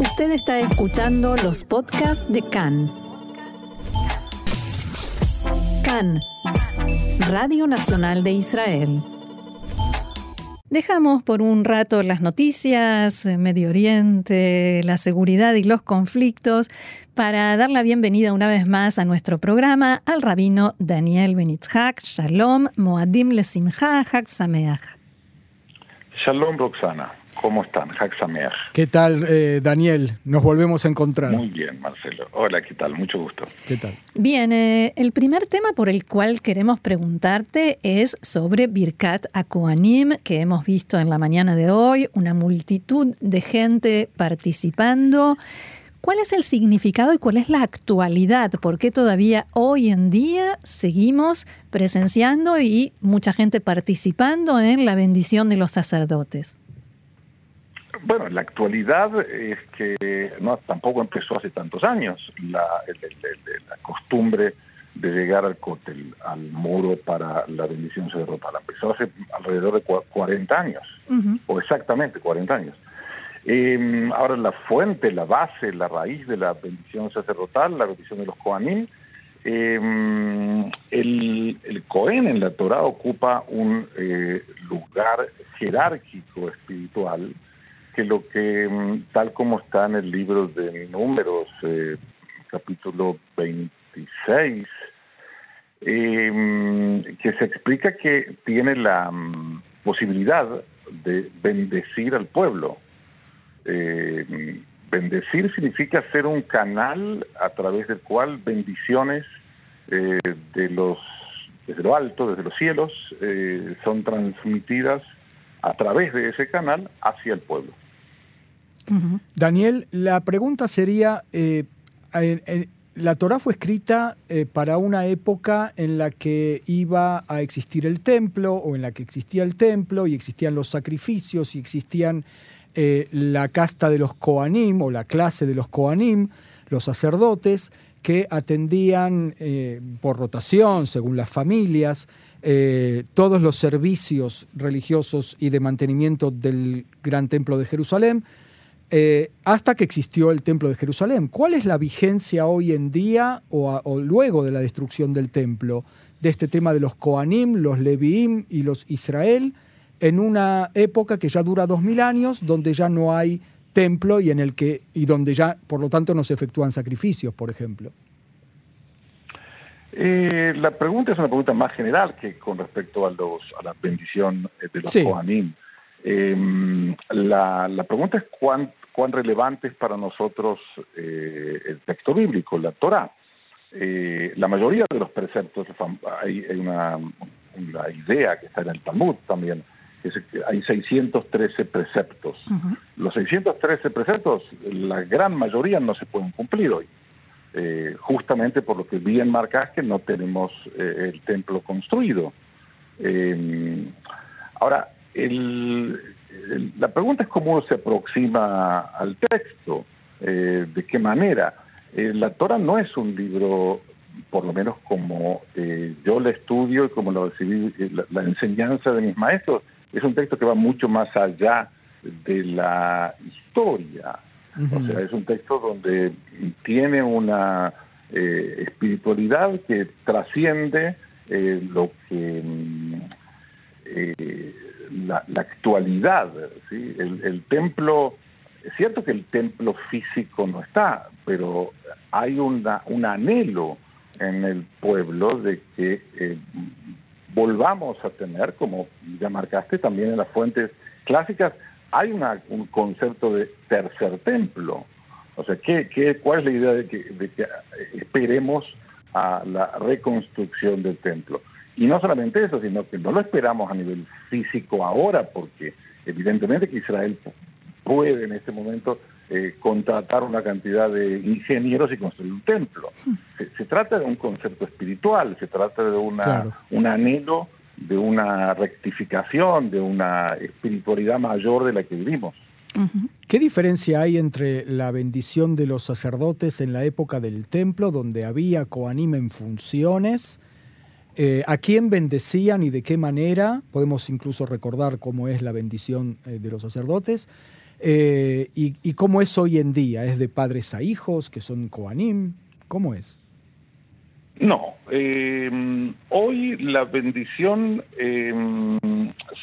Usted está escuchando los podcasts de CAN. CAN, Radio Nacional de Israel. Dejamos por un rato las noticias, Medio Oriente, la seguridad y los conflictos para dar la bienvenida una vez más a nuestro programa al rabino Daniel Benitzhak. Shalom, Moadim Lesimcha, Hak. Shalom, Roxana. ¿Cómo están? Sameach. ¿Qué tal, eh, Daniel? Nos volvemos a encontrar. Muy bien, Marcelo. Hola, ¿qué tal? Mucho gusto. ¿Qué tal? Bien, eh, el primer tema por el cual queremos preguntarte es sobre Birkat Akuanim, que hemos visto en la mañana de hoy, una multitud de gente participando. ¿Cuál es el significado y cuál es la actualidad? ¿Por qué todavía hoy en día seguimos presenciando y mucha gente participando en la bendición de los sacerdotes? Bueno, la actualidad es que no tampoco empezó hace tantos años la, la costumbre de llegar al cótel, al muro para la bendición sacerdotal. Empezó hace alrededor de 40 años, o exactamente 40 años. Eh, ahora la fuente, la base, la raíz de la bendición sacerdotal, la bendición de los Kohanim, eh, el, el Cohen en la Torah ocupa un eh, lugar jerárquico espiritual que lo que, mm, tal como está en el libro de Números, eh, capítulo 26, eh, que se explica que tiene la mm, posibilidad de bendecir al pueblo. Eh, bendecir significa ser un canal a través del cual bendiciones eh, de los desde lo alto, desde los cielos, eh, son transmitidas a través de ese canal hacia el pueblo. Daniel, la pregunta sería, la Torah fue escrita para una época en la que iba a existir el templo o en la que existía el templo y existían los sacrificios y existían eh, la casta de los Koanim o la clase de los Koanim, los sacerdotes, que atendían eh, por rotación, según las familias, eh, todos los servicios religiosos y de mantenimiento del gran templo de Jerusalén, hasta que existió el templo de Jerusalén. ¿Cuál es la vigencia hoy en día o, o, luego de la destrucción del templo de este tema de los Koanim, los Leviim y los Israel? en una época que ya dura dos mil años, donde ya no hay templo y en el que y donde ya, por lo tanto, no se efectúan sacrificios, por ejemplo. Eh, la pregunta es una pregunta más general que con respecto a los a la bendición de los sí. Em, la, la, pregunta es cuán, cuán relevante es para nosotros eh, el texto bíblico, la Torah. Eh, la mayoría de los preceptos, hay, hay una, una, idea que está en el Talmud también, hay 613 preceptos. Los 613 preceptos, la gran mayoría no se pueden cumplir hoy, eh, justamente por lo que bien marcas que no tenemos el templo construido. Eh, la pregunta es cómo se aproxima al texto, de qué manera. la Torah no es un libro por lo menos como yo lo estudio y como lo recibí, la enseñanza de mis maestros, es un texto que va mucho más allá de la historia. O sea, es un texto donde tiene una eh, espiritualidad que trasciende eh, lo que mm, eh, la, actualidad. ¿sí? El, templo, es cierto que el templo físico no está, pero hay una, un anhelo en el pueblo de que volvamos a tener, como ya marcaste también en las fuentes clásicas, hay una, un concepto de tercer templo. O sea, ¿qué, qué, cuál es la idea de que, de que esperemos a la reconstrucción del templo? Y no solamente eso, sino que no lo esperamos a nivel físico ahora, porque evidentemente que Israel puede en este momento eh, contratar una cantidad de ingenieros y construir un templo. Se, trata de un concepto espiritual, se trata de una, un anhelo de una rectificación, de una espiritualidad mayor de la que vivimos. ¿Qué diferencia hay entre la bendición de los sacerdotes en la época del templo, donde había coanim en funciones? Eh, ¿A quién bendecían y de qué manera? Podemos incluso recordar cómo es la bendición eh, de los sacerdotes. Eh, y, cómo es hoy en día? ¿Es de padres a hijos que son Koanim? ¿Cómo es? No, em, hoy la bendición em,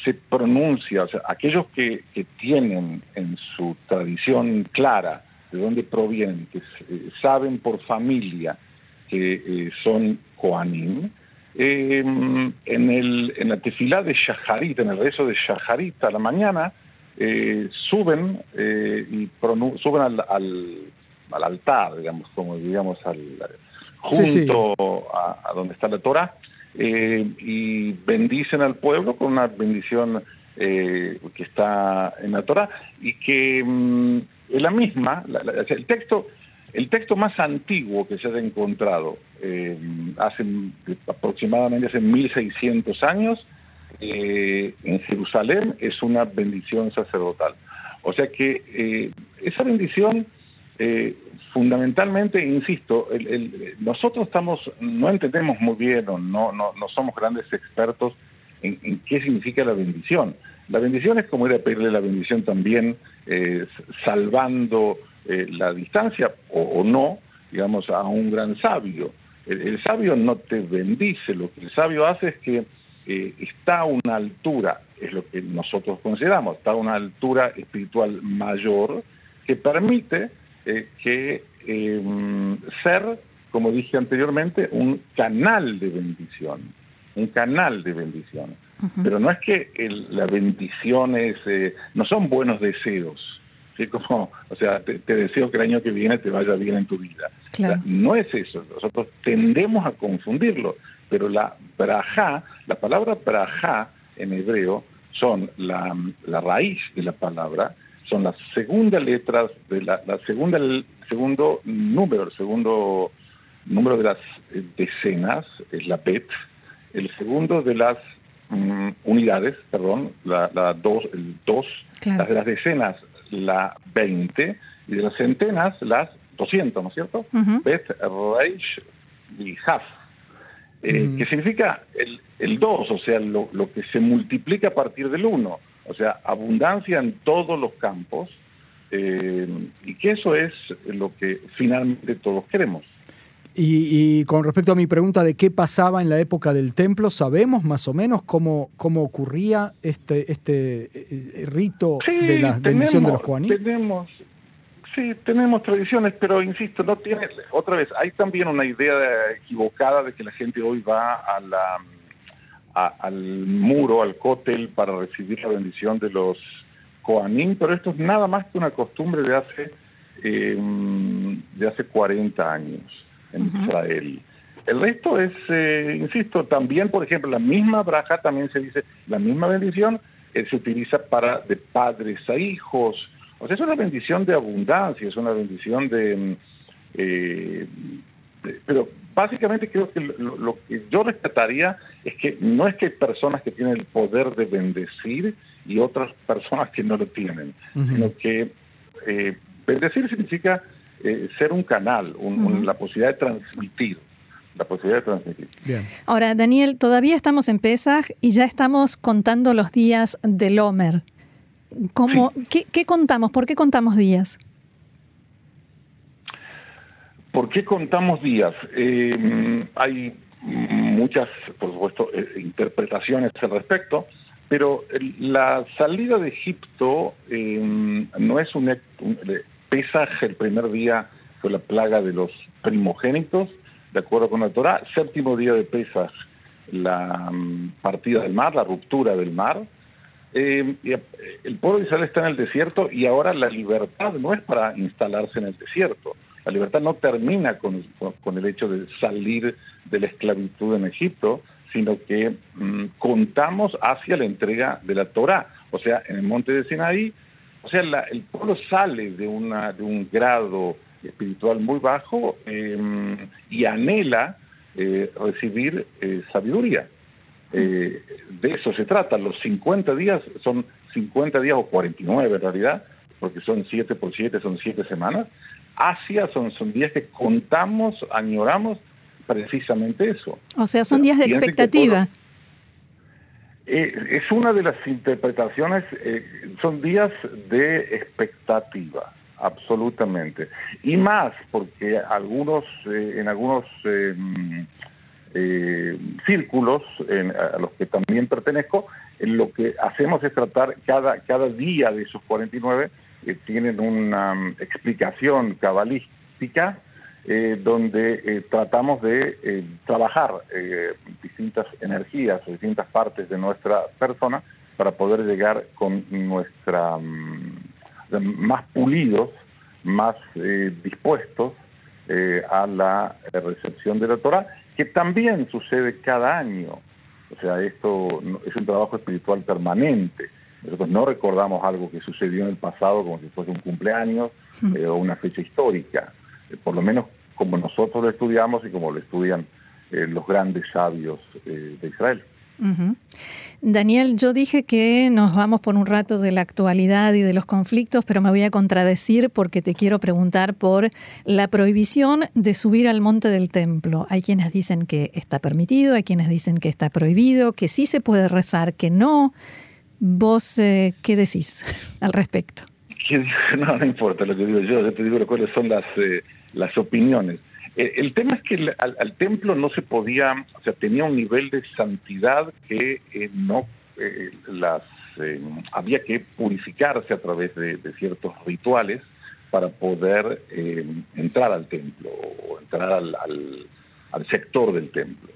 se pronuncia, o sea, aquellos que, tienen en su tradición clara de dónde provienen, que saben por familia que son Koanim, em, en, el, en la tefilá de Shaharit, en el rezo de Shaharit a la mañana, eh, suben eh, y suben al, al, altar, digamos, como digamos, al, junto A, donde está la Torah, eh, y bendicen al pueblo con una bendición que está en la Torah y que mm, es la misma, el texto el texto más antiguo que se ha encontrado hace aproximadamente hace 1600 años eh, en Jerusalén es una bendición sacerdotal. O sea que eh, esa bendición, eh, fundamentalmente, insisto, nosotros estamos, no entendemos muy bien no, no, no somos grandes expertos en, qué significa la bendición. La bendición es como ir a pedirle la bendición también, salvando la distancia o, no, digamos, a un gran sabio. el sabio no te bendice, lo que el sabio hace es que eh, está a una altura, es lo que nosotros consideramos, está a una altura espiritual mayor que permite eh, que em, ser, como dije anteriormente, un canal de bendición, un canal de bendición. Pero no es que la bendición es, eh, no son buenos deseos, ¿sí? como, o sea, te, deseo que el año que viene te vaya bien en tu vida. no es eso, nosotros tendemos a confundirlo pero la braja, la palabra braja en hebreo son la, raíz de la palabra, son las segundas letras de la, segunda, el segundo número, el segundo número de las eh, decenas es la pet, el segundo de las mm, unidades, perdón, la, dos, el dos, las de las decenas la 20 y de las centenas las 200, ¿no es cierto? Bet, Reish y Haf eh, que significa el, el 2, o sea, lo, que se multiplica a partir del 1, o sea, abundancia en todos los campos, eh, y que eso es lo que finalmente todos queremos. Y, con respecto a mi pregunta de qué pasaba en la época del templo, ¿sabemos más o menos cómo, cómo ocurría este, este eh, rito de la bendición de los Kohanim? Tenemos, Sí, tenemos tradiciones, pero insisto, no tiene, otra vez, hay también una idea equivocada de que la gente hoy va a la, al muro, al cótel, para recibir la bendición de los Koanim, pero esto es nada más que una costumbre de hace, eh, de hace 40 años en Israel. El resto es, eh, insisto, también, por ejemplo, la misma braja también se dice, la misma bendición eh, se utiliza para de padres a hijos, o sea, es una bendición de abundancia, es una bendición de... Eh, pero básicamente creo que lo, que yo rescataría es que no es que hay personas que tienen el poder de bendecir y otras personas que no lo tienen, sino que eh, bendecir significa eh, ser un canal, la posibilidad de transmitir la posibilidad de transmitir. Ahora, Daniel, todavía estamos en Pesaj y ya estamos contando los días del Homer. ¿Cómo, ¿qué, contamos? ¿Por qué contamos días? ¿Por qué contamos días? Eh, hay muchas, por supuesto, eh, interpretaciones al respecto, pero la salida de Egipto eh, no es un, un pesaje, el primer día fue la plaga de los primogénitos, de acuerdo con la Torah, séptimo día de Pesaj, la mm, partida del mar, la ruptura del mar, eh, el pueblo de Israel está en el desierto y ahora la libertad no es para instalarse en el desierto. La libertad no termina con, con el hecho de salir de la esclavitud en Egipto, sino que mm, contamos hacia la entrega de la Torah. O sea, en el monte de Sinaí, o sea, el pueblo sale de, una, de un grado espiritual muy bajo em, y anhela eh, recibir eh, sabiduría. Eh, de eso se trata. Los 50 días son 50 días o 49 en realidad, porque son 7 por 7, son 7 semanas. Asia son, son días que contamos, añoramos precisamente eso. O sea, son días de expectativa. Eh, es una de las interpretaciones, eh, son días de expectativa, absolutamente. Y más porque algunos, eh, en algunos círculos a los que también pertenezco, lo que hacemos es tratar cada, cada día de esos 49 tienen una mm, explicación cabalística eh, donde eh, tratamos de eh, trabajar distintas energías o distintas partes de nuestra persona para poder llegar con nuestra mm, más pulidos, más dispuestos a la recepción de la Torah, que también sucede cada año. O sea, esto es un trabajo espiritual permanente. Nosotros no recordamos algo que sucedió en el pasado como si fuese un cumpleaños o una fecha histórica por lo menos como nosotros lo estudiamos y como lo estudian eh, los grandes sabios eh, de Israel. Daniel, yo dije que nos vamos por un rato de la actualidad y de los conflictos, pero me voy a contradecir porque te quiero preguntar por la prohibición de subir al monte del templo. Hay quienes dicen que está permitido, hay quienes dicen que está prohibido, que sí se puede rezar, que no. ¿Vos eh, qué decís al respecto? No, no importa lo que digo yo, yo te digo cuáles son las las opiniones. Eh, el, tema es que al, templo no se podía, o sea, tenía un nivel de santidad que eh, no eh, las había que purificarse a través de, ciertos rituales para poder entrar al templo o entrar al, al sector del templo.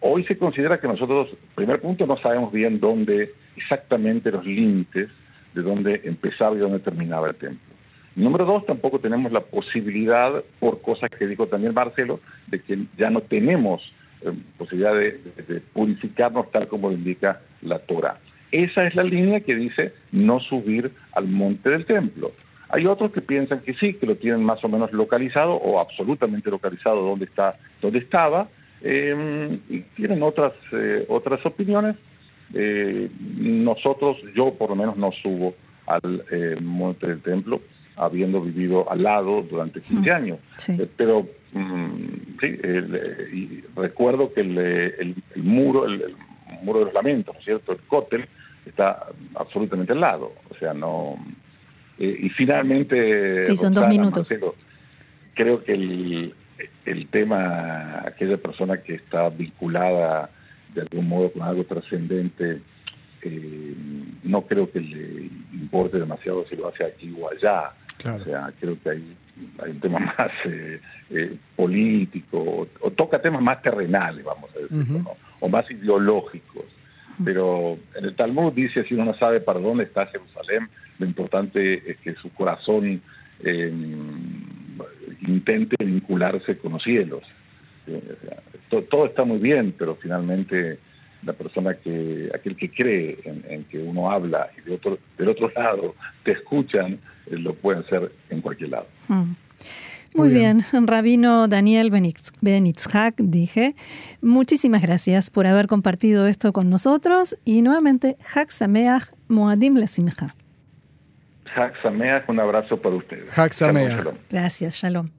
hoy se considera que nosotros, primer punto, no sabemos bien dónde exactamente los límites de dónde empezaba y dónde terminaba el templo. Número dos, tampoco tenemos la posibilidad, por cosas que dijo también Marcelo, de que ya no tenemos eh, posibilidad de, purificarnos tal como lo indica la Torah. Esa es la línea que dice no subir al monte del templo. Hay otros que piensan que sí, que lo tienen más o menos localizado o absolutamente localizado donde está, donde estaba, em, y tienen otras eh, otras opiniones. Eh, nosotros, yo por lo menos no subo al monte del templo habiendo vivido al lado durante 15 años. Eh, pero mm, sí, eh, recuerdo que el, muro, el, muro de los lamentos, ¿no es cierto? El cótel está absolutamente al lado. O sea, no. Eh, y finalmente. Sí, son dos minutos. creo que el, el tema, aquella persona que está vinculada de algún modo con algo trascendente, no creo que le importe demasiado si lo hace aquí o allá. O sea, creo que hay, hay un tema más eh, eh, político, o, toca temas más terrenales, vamos a decir, o más ideológicos. Pero en el Talmud dice, si uno no sabe para dónde está Jerusalén, lo importante es que su corazón em, intente vincularse con los cielos. todo está muy bien, pero finalmente la persona que, aquel que cree en, que uno habla y de otro, del otro lado te escuchan, eh, lo pueden hacer en cualquier lado. Hmm. Muy, bien. Rabino Daniel Benitzhak, dije, muchísimas gracias por haber compartido esto con nosotros y nuevamente, Hak Sameach Moadim Lesimcha. Hak Sameach, un abrazo para ustedes. Hak Sameach. Gracias, Shalom.